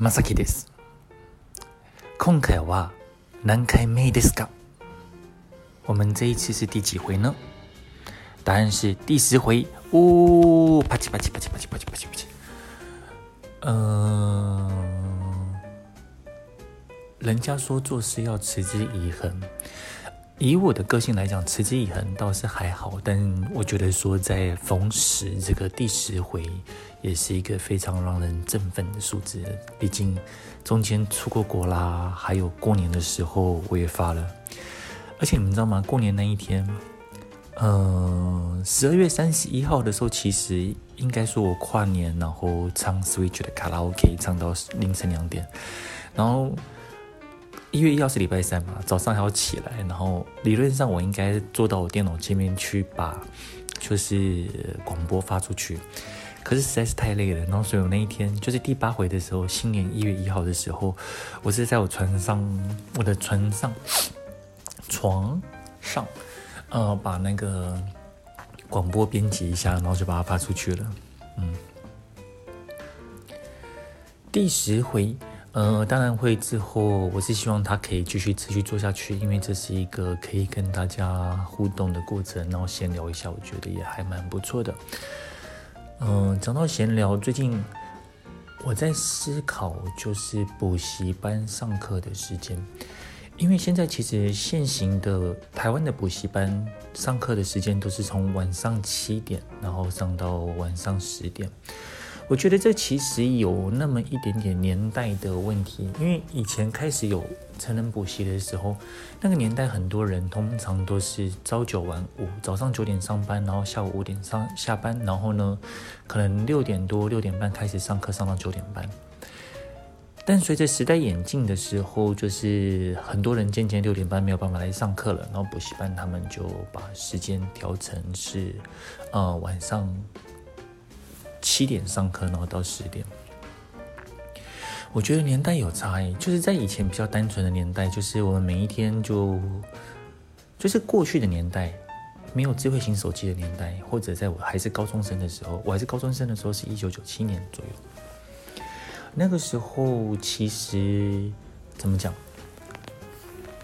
まさきです。今回は何回目ですか？我们这一次是第几回呢？答案是第十回。呜、哦，啪叽啪叽啪叽啪叽啪叽啪叽啪叽。嗯、呃，人家说做事要持之以恒。以我的个性来讲，持之以恒倒是还好，但我觉得说在逢十这个第十回， 也是一个非常让人振奋的数字。毕竟中间出过国啦，还有过年的时候我也发了。而且你们知道吗？过年那一天，呃，十二月三十一号的时候，其实应该说我跨年，然后唱 Switch 的卡拉 OK 唱到凌晨两点，然后。一月一号是礼拜三嘛，早上还要起来，然后理论上我应该坐到我电脑前面去把就是广播发出去，可是实在是太累了，然后所以我那一天就是第八回的时候，新年一月一号的时候，我是在我船上，我的船上 床上，呃，把那个广播编辑一下，然后就把它发出去了，嗯，第十回。呃，当然会之后，我是希望他可以继续持续做下去，因为这是一个可以跟大家互动的过程，然后闲聊一下，我觉得也还蛮不错的。嗯、讲到闲聊，最近我在思考，就是补习班上课的时间，因为现在其实现行的台湾的补习班上课的时间都是从晚上七点，然后上到晚上十点。我觉得这其实有那么一点点年代的问题，因为以前开始有成人补习的时候，那个年代很多人通常都是朝九晚五，早上九点上班，然后下午五点上下班，然后呢，可能六点多六点半开始上课，上到九点半。但随着时代演进的时候，就是很多人渐渐六点半没有办法来上课了，然后补习班他们就把时间调成是，呃，晚上。七点上课，然后到十点。我觉得年代有差异，就是在以前比较单纯的年代，就是我们每一天就，就是过去的年代，没有智慧型手机的年代，或者在我还是高中生的时候，我还是高中生的时候是一九九七年左右。那个时候其实怎么讲？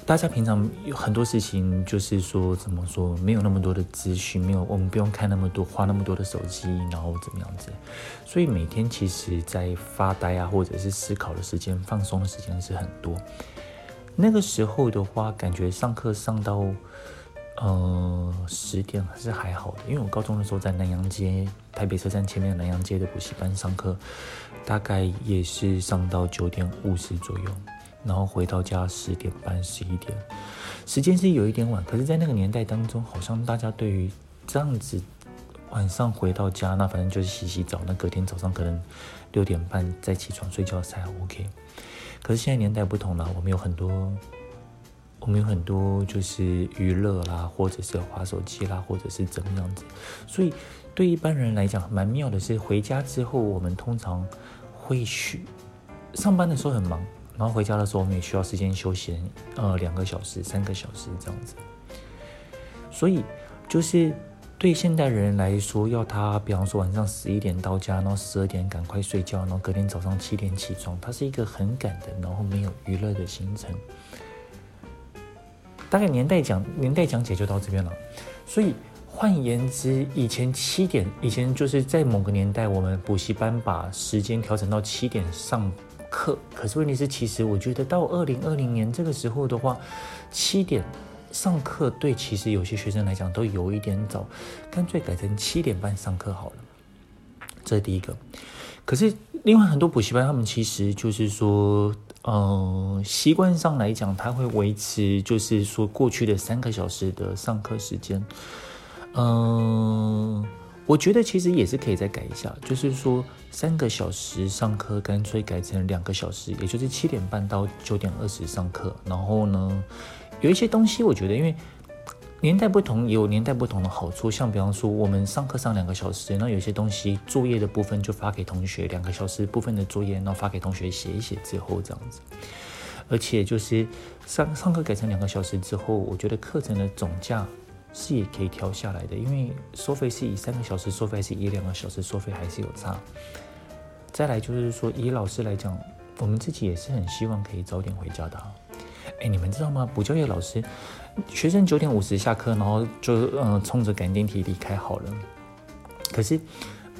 大家平常有很多事情，就是说怎么说，没有那么多的资讯，没有我们不用看那么多，花那么多的手机，然后怎么样子，所以每天其实在发呆啊，或者是思考的时间、放松的时间是很多。那个时候的话，感觉上课上到呃十点还是还好的，因为我高中的时候在南阳街台北车站前面南阳街的补习班上课，大概也是上到九点五十左右。然后回到家十点半、十一点，时间是有一点晚。可是，在那个年代当中，好像大家对于这样子晚上回到家，那反正就是洗洗澡，那隔天早上可能六点半再起床睡觉才 OK。可是现在年代不同了，我们有很多，我们有很多就是娱乐啦，或者是滑手机啦，或者是怎么样子。所以对一般人来讲，蛮妙的是，回家之后我们通常会去上班的时候很忙。然后回家的时候，我们也需要时间休闲，呃，两个小时、三个小时这样子。所以，就是对现代人来说，要他，比方说晚上十一点到家，然后十二点赶快睡觉，然后隔天早上七点起床，它是一个很赶的，然后没有娱乐的行程。大概年代讲 年代讲解就到这边了。所以换言之，以前七点，以前就是在某个年代，我们补习班把时间调整到七点上。课，可是问题是，其实我觉得到二零二零年这个时候的话，七点上课对其实有些学生来讲都有一点早，干脆改成七点半上课好了。这是第一个。可是另外很多补习班，他们其实就是说，嗯，习惯上来讲，他会维持就是说过去的三个小时的上课时间。嗯，我觉得其实也是可以再改一下，就是说三个小时上课，干脆改成两个小时，也就是七点半到九点二十上课。然后呢，有一些东西，我觉得因为年代不同，有年代不同的好处。像比方说，我们上课上两个小时，那有些东西作业的部分就发给同学，两个小时部分的作业，然后发给同学写一写之后这样子。而且就是上上课改成两个小时之后，我觉得课程的总价。是也可以调下来的，因为收费是以三个小时收费，还是以两个小时收费，还是有差。再来就是说，以老师来讲，我们自己也是很希望可以早点回家的。哎，你们知道吗？补教业老师，学生九点五十下课，然后就嗯冲着赶电梯离开好了。可是。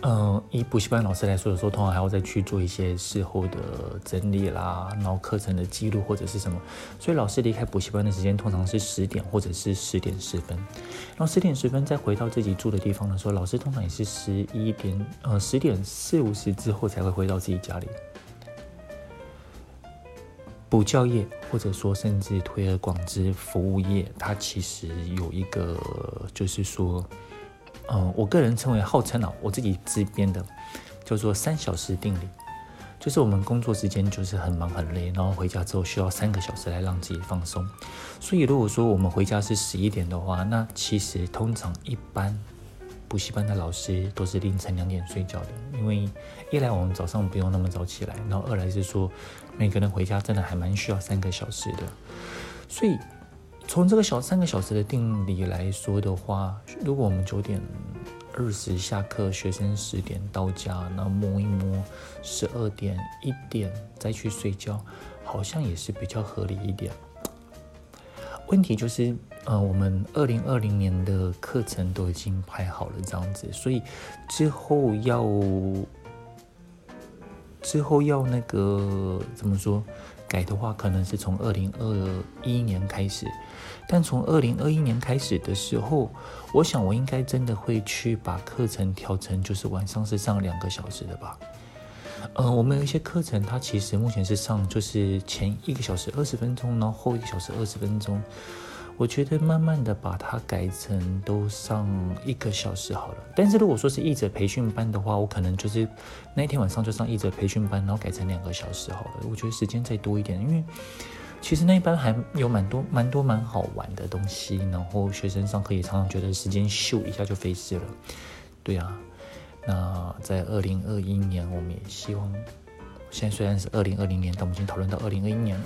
嗯，以补习班老师来说，有时候通常还要再去做一些事后的整理啦，然后课程的记录或者是什么，所以老师离开补习班的时间通常是十点或者是十点十分，然后十点十分再回到自己住的地方的时候，老师通常也是十一点呃十点四五十之后才会回到自己家里。补教业或者说甚至推而广之服务业，它其实有一个就是说。嗯，我个人称为号称啊，我自己自编的，叫做三小时定理，就是我们工作时间就是很忙很累，然后回家之后需要三个小时来让自己放松。所以如果说我们回家是十一点的话，那其实通常一般补习班的老师都是凌晨两点睡觉的，因为一来我们早上不用那么早起来，然后二来是说每个人回家真的还蛮需要三个小时的，所以。从这个小三个小时的定理来说的话，如果我们九点二十下课，学生十点到家，那摸一摸，十二点一点再去睡觉，好像也是比较合理一点。问题就是，呃，我们二零二零年的课程都已经排好了这样子，所以之后要之后要那个怎么说？改的话，可能是从二零二一年开始，但从二零二一年开始的时候，我想我应该真的会去把课程调成，就是晚上是上两个小时的吧。呃，我们有一些课程，它其实目前是上就是前一个小时二十分钟，然后后一个小时二十分钟。我觉得慢慢的把它改成都上一个小时好了。但是如果说是译者培训班的话，我可能就是那天晚上就上译者培训班，然后改成两个小时好了。我觉得时间再多一点，因为其实那一班还有蛮多蛮多蛮好玩的东西，然后学生上课也常常觉得时间咻一下就飞逝了。对啊，那在二零二一年，我们也希望，现在虽然是二零二零年，但我们已经讨论到二零二一年了。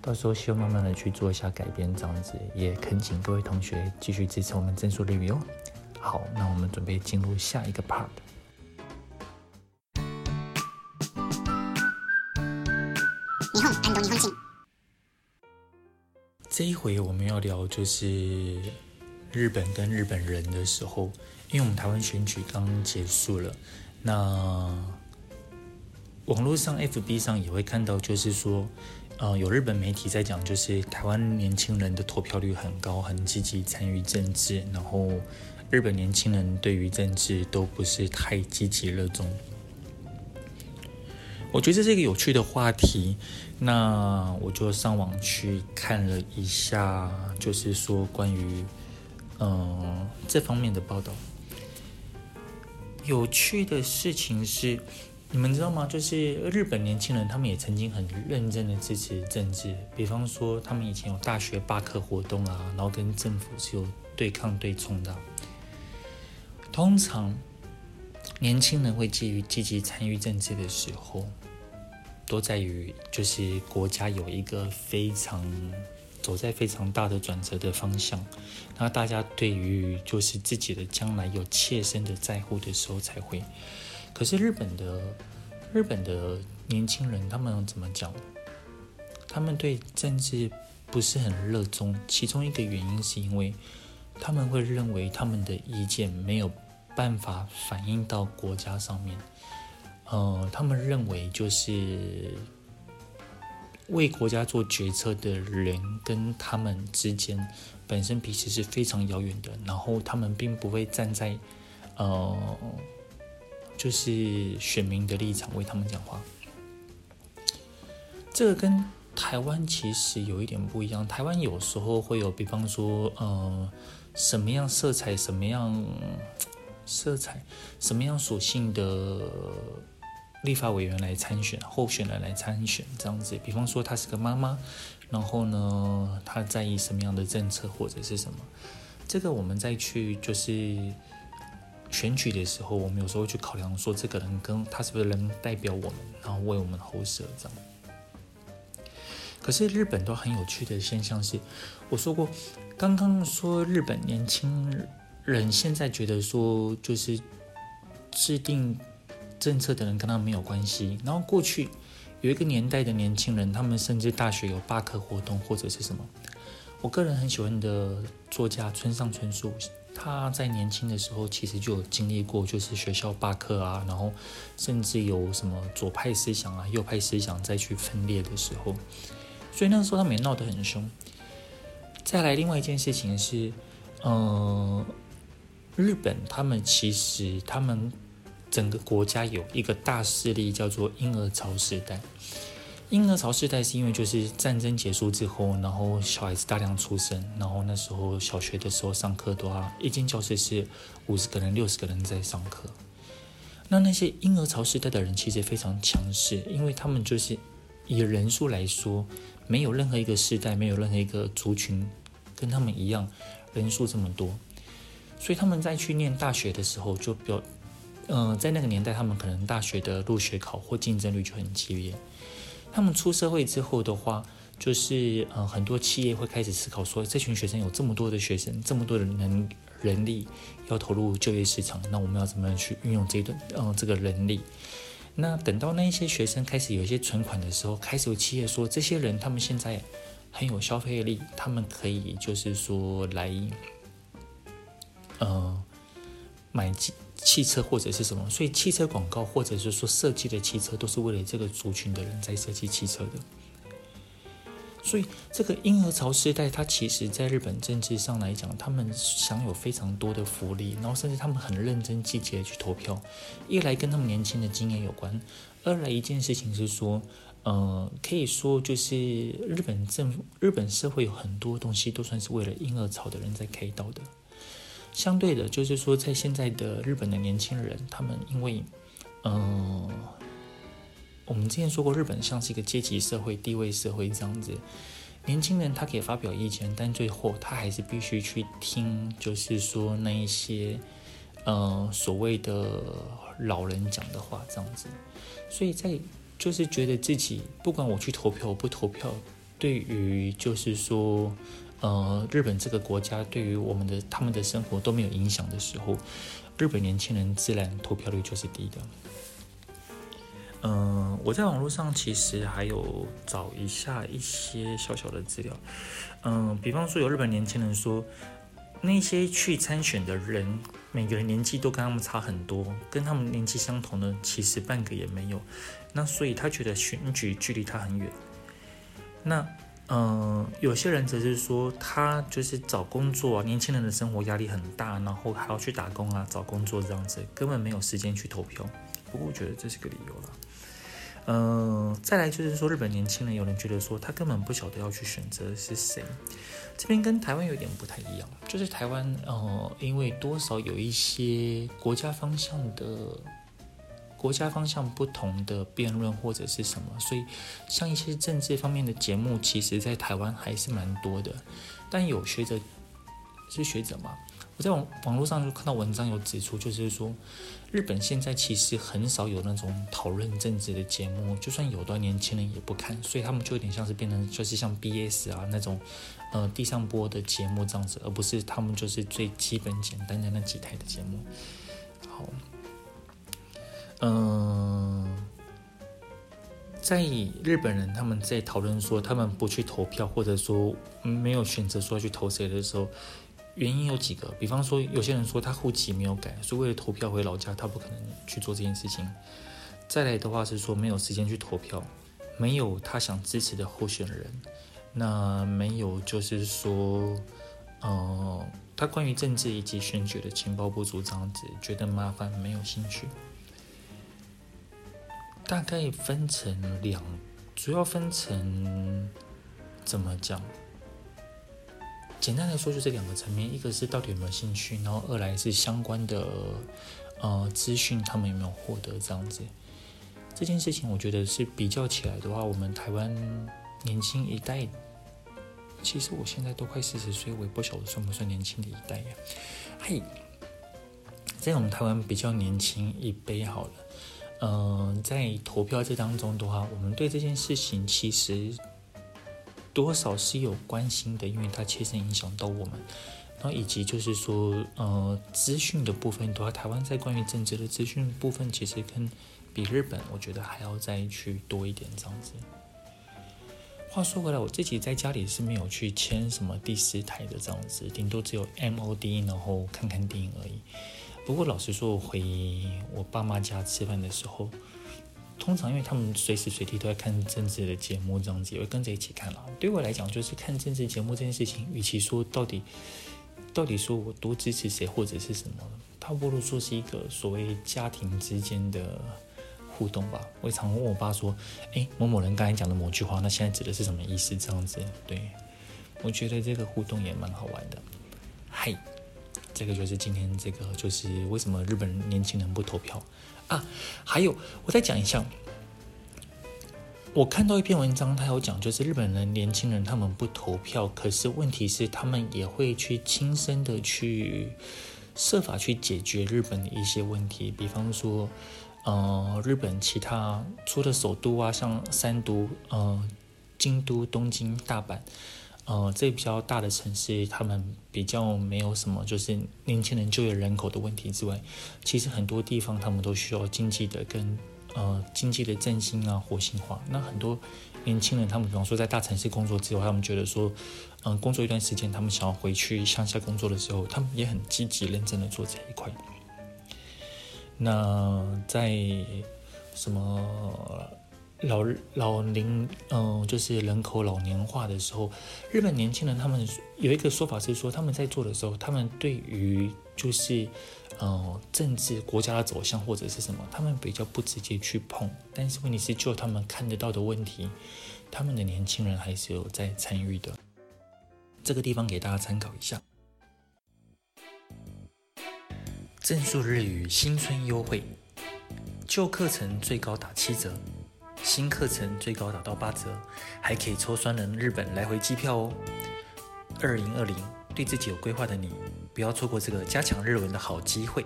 到时候希望慢慢的去做一下改变，这样子也恳请各位同学继续支持我们正数日语哦。好，那我们准备进入下一个 part。这一回我们要聊就是日本跟日本人的时候，因为我们台湾选举刚结束了，那网络上 FB 上也会看到，就是说。呃，有日本媒体在讲，就是台湾年轻人的投票率很高，很积极参与政治。然后，日本年轻人对于政治都不是太积极热衷。我觉得这是一个有趣的话题，那我就上网去看了一下，就是说关于嗯、这方面的报道。有趣的事情是。你们知道吗？就是日本年轻人，他们也曾经很认真的支持政治。比方说，他们以前有大学罢课活动啊，然后跟政府是有对抗对冲的。通常，年轻人会基于积极参与政治的时候，都在于就是国家有一个非常走在非常大的转折的方向，那大家对于就是自己的将来有切身的在乎的时候才会。可是日本的日本的年轻人，他们怎么讲？他们对政治不是很热衷。其中一个原因是因为他们会认为他们的意见没有办法反映到国家上面。呃，他们认为就是为国家做决策的人跟他们之间本身彼此是非常遥远的，然后他们并不会站在呃。就是选民的立场为他们讲话，这个跟台湾其实有一点不一样。台湾有时候会有，比方说，呃，什么样色彩、什么样色彩、什么样属性的立法委员来参选、候选人来参选这样子。比方说，她是个妈妈，然后呢，她在意什么样的政策或者是什么？这个我们再去就是选举的时候，我们有时候去考量说，这个人跟他是不是能代表我们，然后为我们喉舌这样。可是日本都很有趣的现象是，我说过，刚刚说日本年轻人现在觉得说，就是制定政策的人跟他没有关系。然后过去有一个年代的年轻人，他们甚至大学有罢课活动或者是什么。我个人很喜欢的作家村上春树，他在年轻的时候其实就有经历过，就是学校罢课啊，然后甚至有什么左派思想啊、右派思想再去分裂的时候。所以那个时候他们也闹得很凶。再来，另外一件事情是，嗯、呃，日本他们其实他们整个国家有一个大势力叫做婴儿潮时代。婴儿潮时代是因为就是战争结束之后，然后小孩子大量出生，然后那时候小学的时候上课的话，一间教室是五十个人、六十个人在上课。那那些婴儿潮时代的人其实非常强势，因为他们就是以人数来说。没有任何一个时代，没有任何一个族群跟他们一样人数这么多，所以他们在去念大学的时候就比较，嗯、在那个年代，他们可能大学的入学考或竞争率就很激烈。他们出社会之后的话，就是呃，很多企业会开始思考说，这群学生有这么多的学生，这么多的人人力要投入就业市场，那我们要怎么样去运用这一段，嗯、这个人力？那等到那一些学生开始有一些存款的时候，开始有企业说，这些人他们现在很有消费力，他们可以就是说来，呃，买汽车或者是什么，所以汽车广告或者是说设计的汽车都是为了这个族群的人在设计汽车的。所以，这个婴儿潮时代，它其实在日本政治上来讲，他们享有非常多的福利，然后甚至他们很认真积极的去投票。一来跟他们年轻的经验有关，二来一件事情是说，呃，可以说就是日本政府、日本社会有很多东西都算是为了婴儿潮的人在开刀的。相对的，就是说在现在的日本的年轻人，他们因为，呃。我们之前说过，日本像是一个阶级社会、地位社会这样子。年轻人他可以发表意见，但最后他还是必须去听，就是说那一些，呃，所谓的老人讲的话这样子。所以在就是觉得自己不管我去投票不投票，对于就是说，呃，日本这个国家对于我们的他们的生活都没有影响的时候，日本年轻人自然投票率就是低的。嗯，我在网络上其实还有找一下一些小小的资料。嗯，比方说有日本年轻人说，那些去参选的人，每个人年纪都跟他们差很多，跟他们年纪相同的其实半个也没有。那所以他觉得选举距离他很远。那嗯，有些人则是说，他就是找工作啊，年轻人的生活压力很大，然后还要去打工啊，找工作这样子，根本没有时间去投票。不过我觉得这是个理由了。嗯、再来就是说，日本年轻人有人觉得说，他根本不晓得要去选择是谁。这边跟台湾有点不太一样，就是台湾，呃，因为多少有一些国家方向的、国家方向不同的辩论或者是什么，所以像一些政治方面的节目，其实在台湾还是蛮多的。但有学者是学者嘛？我在网网络上就看到文章有指出，就是说，日本现在其实很少有那种讨论政治的节目，就算有的年轻人也不看，所以他们就有点像是变成就是像 BS 啊那种，呃，地上播的节目这样子，而不是他们就是最基本简单的那几台的节目。好，嗯、在日本人他们在讨论说他们不去投票，或者说没有选择说去投谁的时候。原因有几个，比方说，有些人说他户籍没有改，所以为了投票回老家，他不可能去做这件事情。再来的话是说没有时间去投票，没有他想支持的候选人，那没有就是说，呃，他关于政治以及选举的情报不足，这样子觉得麻烦，没有兴趣。大概分成两，主要分成怎么讲？简单来说，就这两个层面，一个是到底有没有兴趣，然后二来是相关的呃资讯，他们有没有获得这样子。这件事情，我觉得是比较起来的话，我们台湾年轻一代，其实我现在都快四十岁，我也不晓得算不算年轻的一代呀。嘿，在我们台湾比较年轻一辈好了，嗯、在投票这当中的话，我们对这件事情其实。多少是有关心的，因为它切身影响到我们，然后以及就是说，呃，资讯的部分的话，台湾在关于政治的资讯部分，其实跟比日本，我觉得还要再去多一点这样子。话说回来，我自己在家里是没有去签什么第四台的这样子，顶多只有 MOD，然后看看电影而已。不过老实说，我回我爸妈家吃饭的时候。通常因为他们随时随地都在看政治的节目，这样子也会跟着一起看了。对我来讲，就是看政治节目这件事情，与其说到底到底说我多支持谁或者是什么，它不如说是一个所谓家庭之间的互动吧。我常问我爸说：“诶，某某人刚才讲的某句话，那现在指的是什么意思？”这样子，对，我觉得这个互动也蛮好玩的。嗨，这个就是今天这个就是为什么日本年轻人不投票。啊，还有，我再讲一下。我看到一篇文章，他有讲，就是日本人年轻人他们不投票，可是问题是他们也会去亲身的去设法去解决日本的一些问题，比方说，呃，日本其他除了首都啊，像三都，呃，京都、东京、大阪。呃，这比较大的城市，他们比较没有什么，就是年轻人就业人口的问题之外，其实很多地方他们都需要经济的跟呃经济的振兴啊，活性化。那很多年轻人，他们比方说在大城市工作之后，他们觉得说，嗯、工作一段时间，他们想要回去乡下工作的时候，他们也很积极认真的做这一块。那在什么？老老龄，嗯、就是人口老年化的时候，日本年轻人他们有一个说法是说，他们在做的时候，他们对于就是，呃，政治国家的走向或者是什么，他们比较不直接去碰。但是问题是，就他们看得到的问题，他们的年轻人还是有在参与的。这个地方给大家参考一下。正数日语新春优惠，旧课程最高打七折。新课程最高打到八折，还可以抽双人日本来回机票哦。二零二零，对自己有规划的你，不要错过这个加强日文的好机会。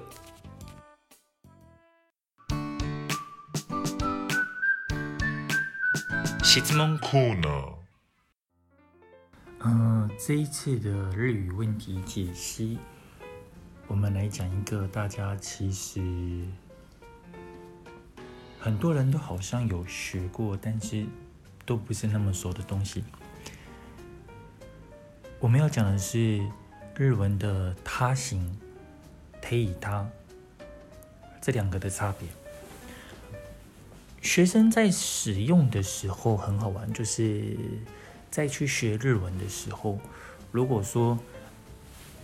质问コーナー。嗯，这一次的日语问题解析，我们来讲一个大家其实。很多人都好像有学过，但是都不是那么熟的东西。我们要讲的是日文的“他行”、“ていた”这两个的差别。学生在使用的时候很好玩，就是在去学日文的时候，如果说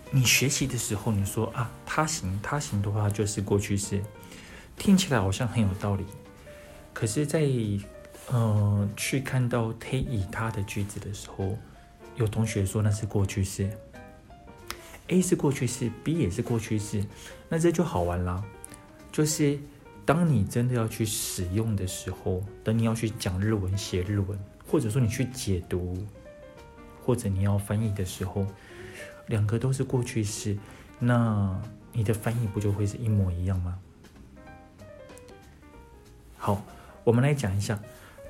你学习的时候你说啊“他行”，“他行”的话就是过去式，听起来好像很有道理。 可是在，在呃去看到“ていた”的句子的时候，有同学说那是过去式，A 是过去式，B 也是过去式，那这就好玩啦。就是当你真的要去使用的时候，等你要去讲日文、写日文，或者说你去解读，或者你要翻译的时候，两个都是过去式，那你的翻译不就会是一模一样吗？好。 我们来讲一下，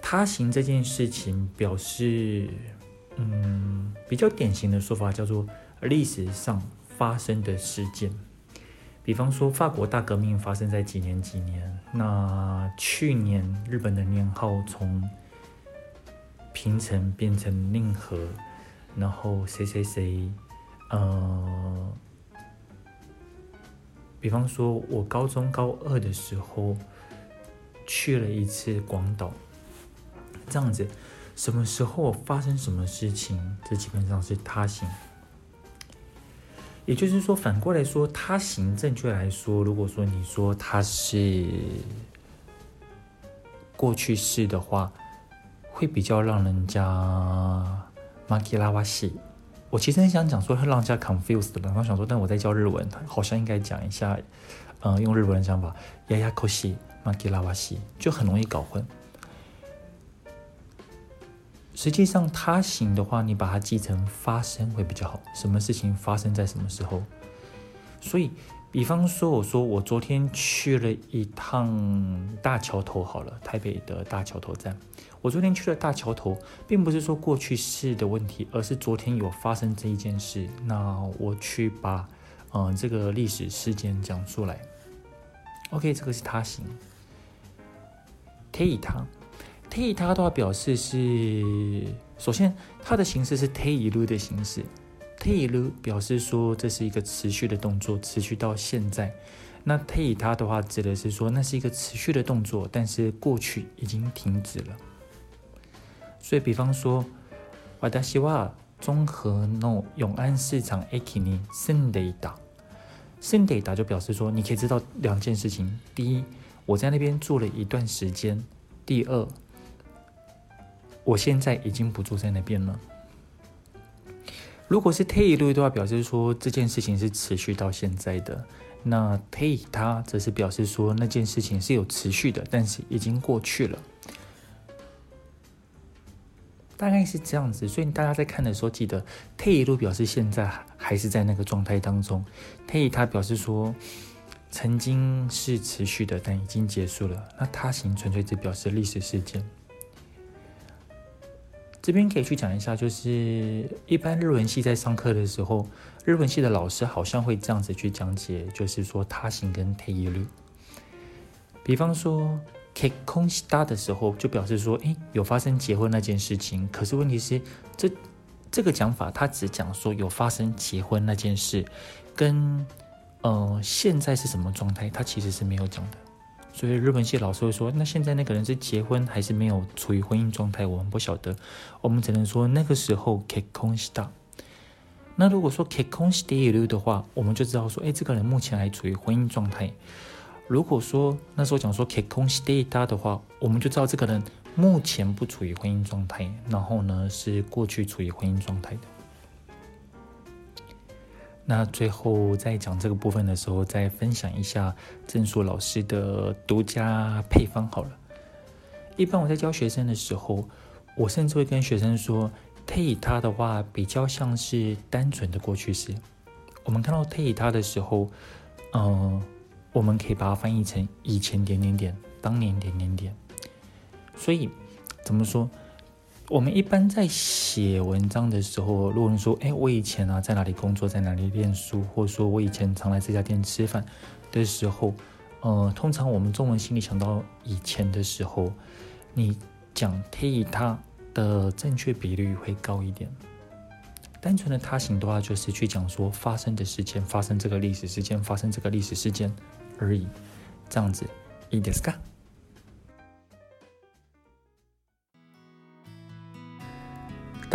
他行这件事情表示，嗯，比较典型的说法叫做历史上发生的事件。比方说，法国大革命发生在几年几年？那去年日本的年号从平成变成令和，然后谁谁谁，呃，比方说我高中高二的时候。去了一次广岛，这样子，什么时候发生什么事情，这基本上是他行。也就是说，反过来说，他行正确来说，如果说你说他是过去式的话，会比较让人家马吉拉瓦西， 我其实很想讲说会让人家 confused 的，然后想说，但我在教日文，好像应该讲一下，嗯，用日文的讲法，ややこし い、纷らわしい，就很容易搞混。实际上，他行的话，你把它记成发生会比较好。什么事情发生在什么时候？所以，比方说，我说我昨天去了一趟大桥头，好了，台北的大桥头站。我昨天去了大桥头，并不是说过去式的问题，而是昨天有发生这一件事。那我去把，嗯、呃，这个历史事件讲出来。OK，这个是他行。 ていた。ていた的话表示是，首先它的形式是ている的形式，ている表示说这是一个持续的动作，持续到现在。那ていた的话指的是说那是一个持续的动作，但是过去已经停止了。所以比方说，私は中和の永安市场駅に住んでいた，住んでいた就表示说你可以知道两件事情：第一， 我在那边住了一段时间；第二。我现在已经不住在那边了。如果是ている的话，表示说这件事情是持续到现在的。那ていた则是表示说那件事情是有持续的，但是已经过去了。大概是这样子，所以大家在看的时候，记得ている表示现在还是在那个状态当中，ていた表示说 曾经是持续的，但已经结束了。那他行纯粹只表示历史事件。这边可以去讲一下，就是一般日文系在上课的时候，日文系的老师好像会这样子去讲解，就是说他行跟ている。比方说结婚した的时候，就表示说，哎，有发生结婚那件事情。可是问题是，这这个讲法，他只讲说有发生结婚那件事，跟 呃现在是什么状态，他其实是没有讲的。所以日本系老师会说，那现在那个人是结婚还是没有处于婚姻状态？我们不晓得，我们只能说那个时候结婚した。那如果说结婚している的话，我们就知道说，哎，这个人目前还处于婚姻状态。如果说那时候讲说结婚していた的话，我们就知道这个人目前不处于婚姻状态，然后呢是过去处于婚姻状态的。 那最后在讲这个部分的时候，再分享一下正树老师的独家配方好了。一般我在教学生的时候，我甚至会跟学生说，ていた的话比较像是单纯的过去式。我们看到ていた的时候，嗯、呃，我们可以把它翻译成以前点点点，当年点点点。所以怎么说？ 我们一般在写文章的时候，如果你说，哎，我以前啊在哪里工作，在哪里念书，或者说我以前常来这家店吃饭的时候，呃，通常我们中文心里想到以前的时候，你讲ていた的正确比率会高一点。单纯的他行的话，就是去讲说发生的事件，发生这个历史事件，发生这个历史事件而已，这样子，いいですか？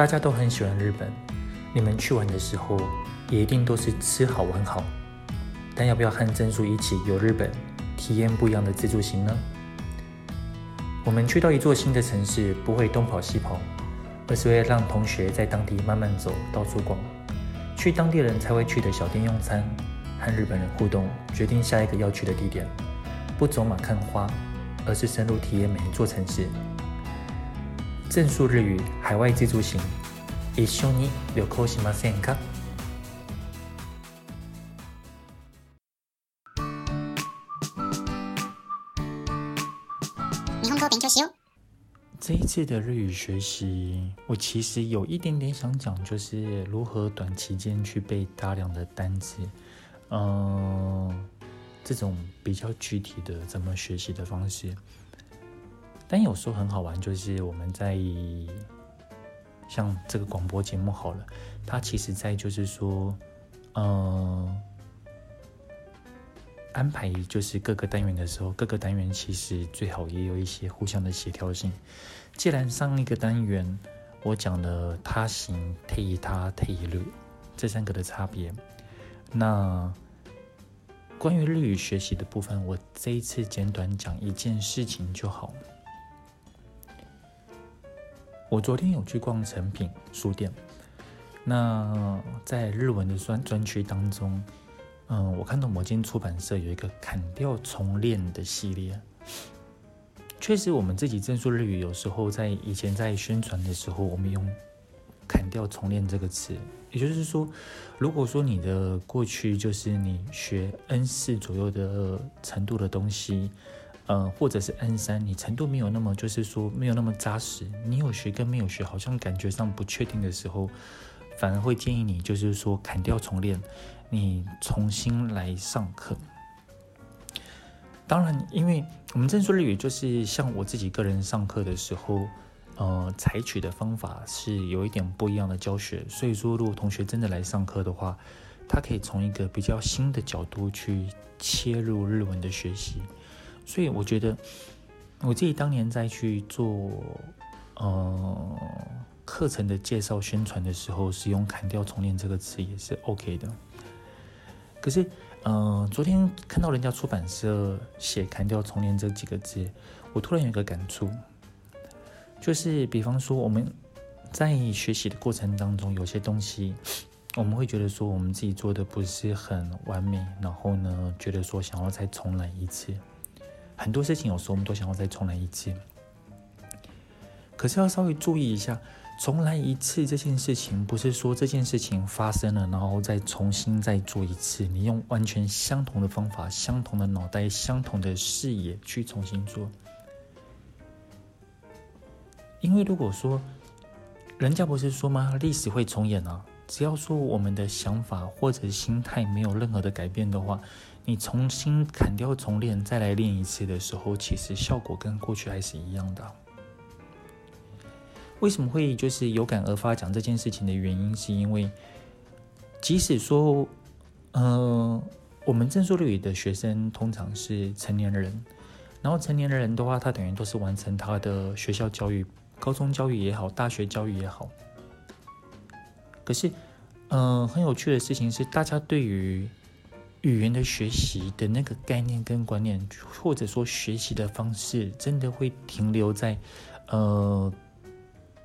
大家都很喜欢日本，你们去玩的时候也一定都是吃好玩好。但要不要和正树一起游日本，体验不一样的自助行呢？我们去到一座新的城市，不会东跑西跑，而是会让同学在当地慢慢走，到处逛，去当地人才会去的小店用餐，和日本人互动，决定下一个要去的地点。不走马看花，而是深入体验每一座城市。正树日语海外自助行，一绪に旅行しませんか？这一次的日语学习，我其实有一点点想讲，就是如何短期间去背大量的单词，嗯，这种比较具体的怎么学习的方式。 但有时候很好玩，就是我们在像这个广播节目好了，它其实在就是说，呃，安排就是各个单元的时候，各个单元其实最好也有一些互相的协调性。既然上一个单元我讲了他行、ていた、ている这三个的差别，那关于日语学习的部分，我这一次简短讲一件事情就好。 我昨天有去逛诚品书店，那在日文的专专区当中，嗯，我看到某间出版社有一个砍掉重练的系列。确实，我们自己正数日语有时候在以前在宣传的时候，我们用“砍掉重练”这个词，也就是说，如果说你的过去就是你学 N 四左右的程度的东西。呃，或者是 N 三，你程度没有那么，就是说没有那么扎实。你有学跟没有学，好像感觉上不确定的时候，反而会建议你，就是说砍掉重练，你重新来上课。当然，因为我们正说日语就是像我自己个人上课的时候，呃，采取的方法是有一点不一样的教学。所以说，如果同学真的来上课的话，他可以从一个比较新的角度去切入日文的学习。所以我觉得，我自己当年在去做呃课程的介绍宣传的时候，使用“砍掉重练”这个词也是 OK 的。可是，呃，昨天看到人家出版社写“砍掉重练”这几个字，我突然有一个感触，就是比方说我们在学习的过程当中，有些东西我们会觉得说我们自己做的不是很完美，然后呢，觉得说想要再重来一次。很多事情有时候我们都想要再重来一次，可是要稍微注意一下，重来一次这件事情不是说这件事情发生了，然后再重新再做一次，你用完全相同的方法、相同的脑袋、相同的视野去重新做。因为如果说人家不是说吗？历史会重演啊！只要说我们的想法或者心态没有任何的改变的话。你重新砍掉重练，再来练一次的时候，其实效果跟过去还是一样的。为什么会就是有感而发讲这件事情的原因，是因为即使说，呃，我们正数日语的学生通常是成年人，然后成年人的话，他等于都是完成他的学校教育，高中教育也好，大学教育也好。可是，嗯、很有趣的事情是，大家对于语言的学习的那个概念跟观念，或者说学习的方式，真的会停留在，呃，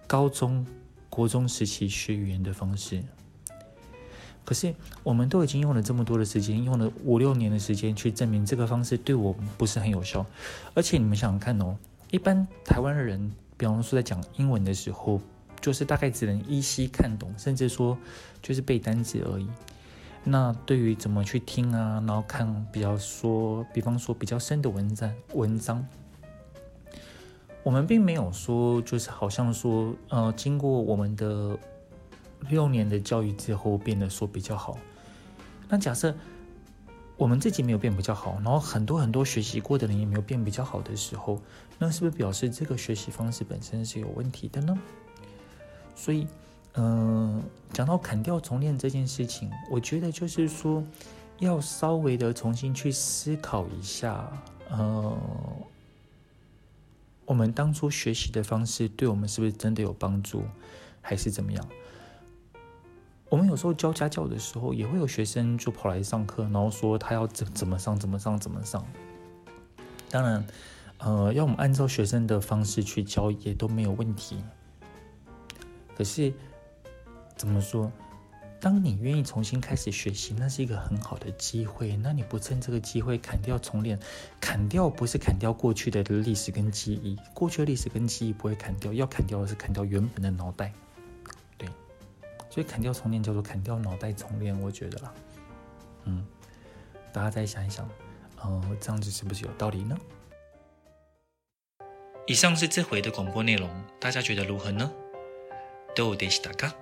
高中、国中时期学语言的方式。可是我们都已经用了这么多的时间，用了五六年的时间去证明这个方式对我不是很有效。而且你们想想看哦，一般台湾的人，比方说在讲英文的时候，就是大概只能依稀看懂，甚至说就是背单词而已。那对于怎么去听啊，然后看比较说，比方说比较深的文章文章，我们并没有说就是好像说，呃，经过我们的六年的教育之后变得说比较好。那假设我们自己没有变比较好，然后很多很多学习过的人也没有变比较好的时候，那是不是表示这个学习方式本身是有问题的呢？所以。嗯，讲到砍掉重练这件事情，我觉得就是说，要稍微的重新去思考一下，呃，我们当初学习的方式对我们是不是真的有帮助，还是怎么样？我们有时候教家教的时候，也会有学生就跑来上课，然后说他要怎怎么上，怎么上，怎么上。当然，呃，要我们按照学生的方式去教，也都没有问题。可是。怎么说？当你愿意重新开始学习，那是一个很好的机会。那你不趁这个机会砍掉重练，砍掉不是砍掉过去的历史跟记忆，过去的历史跟记忆不会砍掉，要砍掉的是砍掉原本的脑袋。对，所以砍掉重练叫做砍掉脑袋重练，我觉得啦。嗯，大家再想一想，呃，这样子是不是有道理呢？以上是这回的广播内容，大家觉得如何呢？どうでしたか？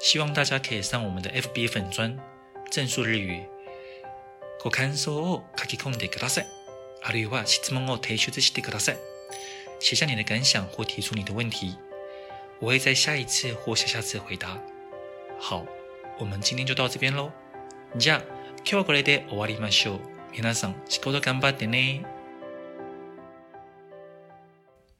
希望大家可以上我们的 FB 粉专正数日语，ご感想を书き込んでください。あるいは质问を提出してください。写下你的感想或提出你的问题，我会在下一次或下下次回答。好，我们今天就到这边喽。じゃあ、今日はこれで终わりましょう。皆さん、仕事顽张ってね。